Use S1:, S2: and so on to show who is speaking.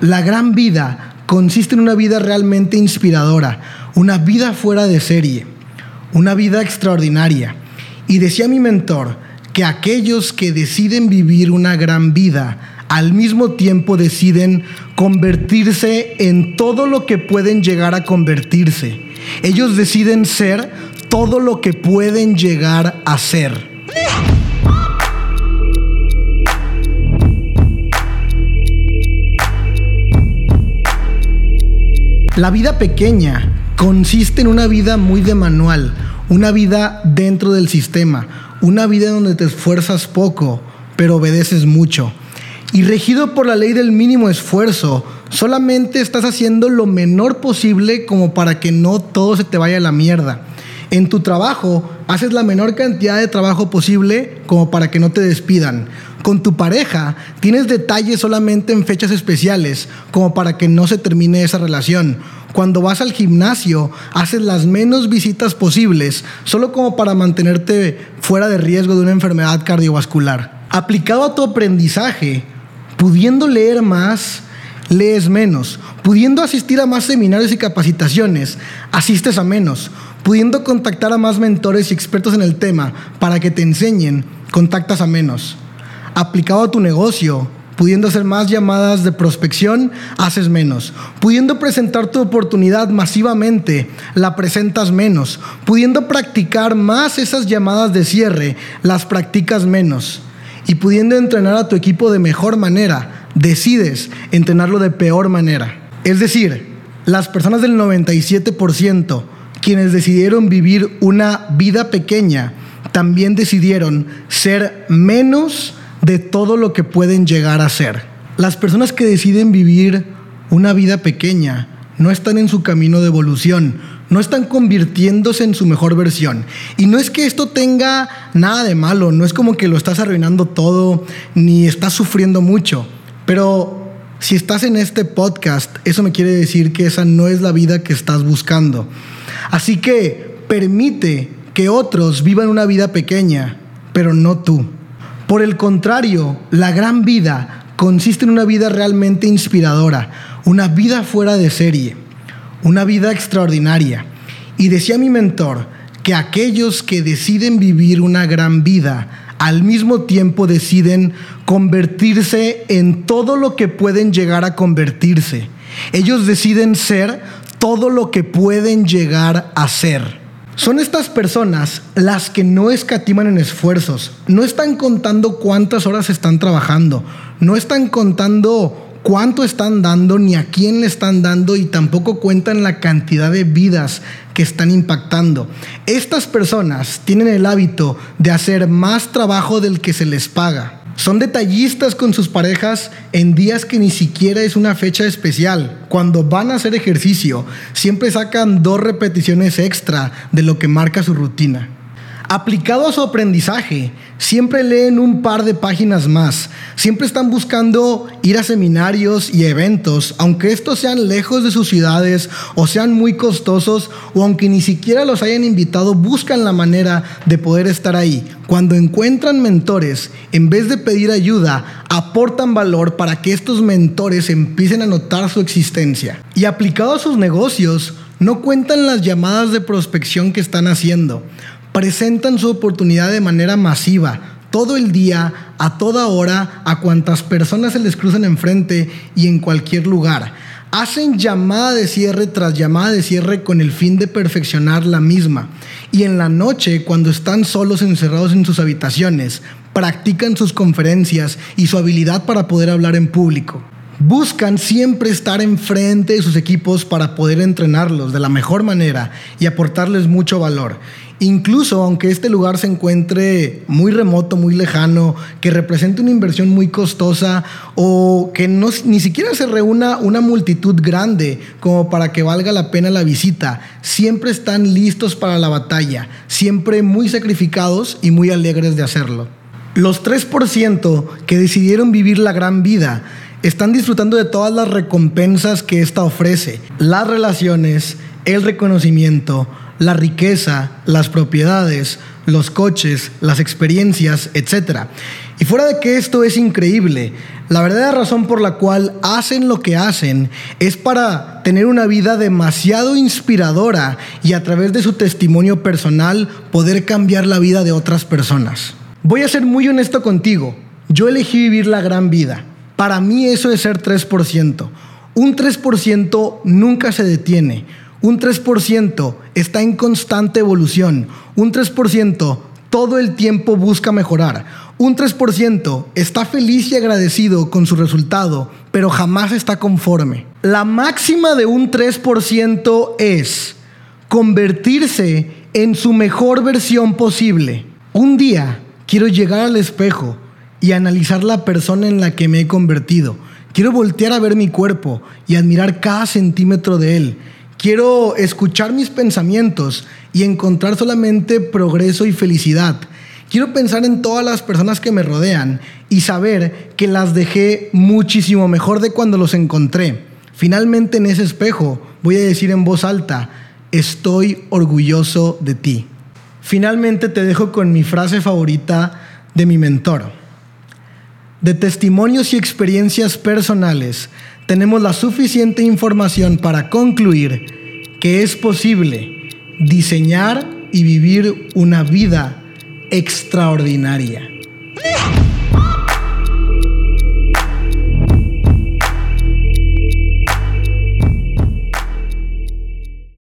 S1: La gran vida consiste en una vida realmente inspiradora, una vida fuera de serie, una vida extraordinaria. Y decía mi mentor que aquellos que deciden vivir una gran vida, al mismo tiempo deciden convertirse en todo lo que pueden llegar a convertirse. Ellos deciden ser todo lo que pueden llegar a ser. La vida pequeña consiste en una vida muy de manual, una vida dentro del sistema, una vida donde te esfuerzas poco, pero obedeces mucho. Y regido por la ley del mínimo esfuerzo, solamente estás haciendo lo menor posible como para que no todo se te vaya a la mierda. En tu trabajo haces la menor cantidad de trabajo posible como para que no te despidan. Con tu pareja tienes detalles solamente en fechas especiales como para que no se termine esa relación. Cuando vas al gimnasio haces las menos visitas posibles solo como para mantenerte fuera de riesgo de una enfermedad cardiovascular. Aplicado a tu aprendizaje, pudiendo leer más, lees menos. Pudiendo asistir a más seminarios y capacitaciones, asistes a menos pudiendo contactar a más mentores y expertos en el tema para que te enseñen, contactas a menos. Aplicado a tu negocio, pudiendo hacer más llamadas de prospección, haces menos. Pudiendo presentar tu oportunidad masivamente, la presentas menos. Pudiendo practicar más esas llamadas de cierre, las practicas menos. Y pudiendo entrenar a tu equipo de mejor manera, decides entrenarlo de peor manera. Es decir, las personas del 97% quienes decidieron vivir una vida pequeña, también decidieron ser menos de todo lo que pueden llegar a ser. Las personas que deciden vivir una vida pequeña no están en su camino de evolución, no están convirtiéndose en su mejor versión. Y no es que esto tenga nada de malo, no es como que lo estás arruinando todo, ni estás sufriendo mucho, pero si estás en este podcast, eso me quiere decir que esa no es la vida que estás buscando. Así que permite que otros vivan una vida pequeña, pero no tú. Por el contrario, la gran vida consiste en una vida realmente inspiradora, una vida fuera de serie, una vida extraordinaria. Y decía mi mentor que aquellos que deciden vivir una gran vida, al mismo tiempo deciden convertirse en todo lo que pueden llegar a convertirse. Ellos deciden ser todo lo que pueden llegar a ser. Son estas personas las que no escatiman en esfuerzos, no están contando cuántas horas están trabajando, no están contando cuánto están dando ni a quién le están dando y tampoco cuentan la cantidad de vidas que están impactando. Estas personas tienen el hábito de hacer más trabajo del que se les paga. Son detallistas con sus parejas en días que ni siquiera es una fecha especial. Cuando van a hacer ejercicio, siempre sacan dos repeticiones extra de lo que marca su rutina. Aplicado a su aprendizaje, siempre leen un par de páginas más, siempre están buscando ir a seminarios y eventos, aunque estos sean lejos de sus ciudades o sean muy costosos o aunque ni siquiera los hayan invitado, buscan la manera de poder estar ahí. Cuando encuentran mentores, en vez de pedir ayuda, aportan valor para que estos mentores empiecen a notar su existencia. Y aplicado a sus negocios, no cuentan las llamadas de prospección que están haciendo presentan su oportunidad de manera masiva, todo el día, a toda hora, a cuantas personas se les cruzan enfrente y en cualquier lugar. Hacen llamada de cierre tras llamada de cierre con el fin de perfeccionar la misma. Y en la noche, cuando están solos encerrados en sus habitaciones, practican sus conferencias y su habilidad para poder hablar en público. Buscan siempre estar enfrente de sus equipos para poder entrenarlos de la mejor manera y aportarles mucho valor. Incluso aunque este lugar se encuentre muy remoto, muy lejano, que represente una inversión muy costosa o que no, ni siquiera se reúna una multitud grande como para que valga la pena la visita, siempre están listos para la batalla, siempre muy sacrificados y muy alegres de hacerlo. Los 3% que decidieron vivir la gran vida están disfrutando de todas las recompensas que esta ofrece, las relaciones, el reconocimiento, la riqueza, las propiedades, los coches, las experiencias, etc. Y fuera de que esto es increíble, la verdadera razón por la cual hacen lo que hacen es para tener una vida demasiado inspiradora y a través de su testimonio personal poder cambiar la vida de otras personas. Voy a ser muy honesto contigo, yo elegí vivir la gran vida. Para mí eso es ser 3%. Un 3% nunca se detiene. Un 3% está en constante evolución. Un 3% todo el tiempo busca mejorar. Un 3% está feliz y agradecido con su resultado, pero jamás está conforme. La máxima de un 3% es convertirse en su mejor versión posible. Un día quiero llegar al espejo y analizar la persona en la que me he convertido. Quiero voltear a ver mi cuerpo y admirar cada centímetro de él. Quiero escuchar mis pensamientos y encontrar solamente progreso y felicidad. Quiero pensar en todas las personas que me rodean y saber que las dejé muchísimo mejor de cuando los encontré. Finalmente en ese espejo voy a decir en voz alta, estoy orgulloso de ti. Finalmente te dejo con mi frase favorita de mi mentor. De testimonios y experiencias personales tenemos la suficiente información para concluir que es posible diseñar y vivir una vida extraordinaria.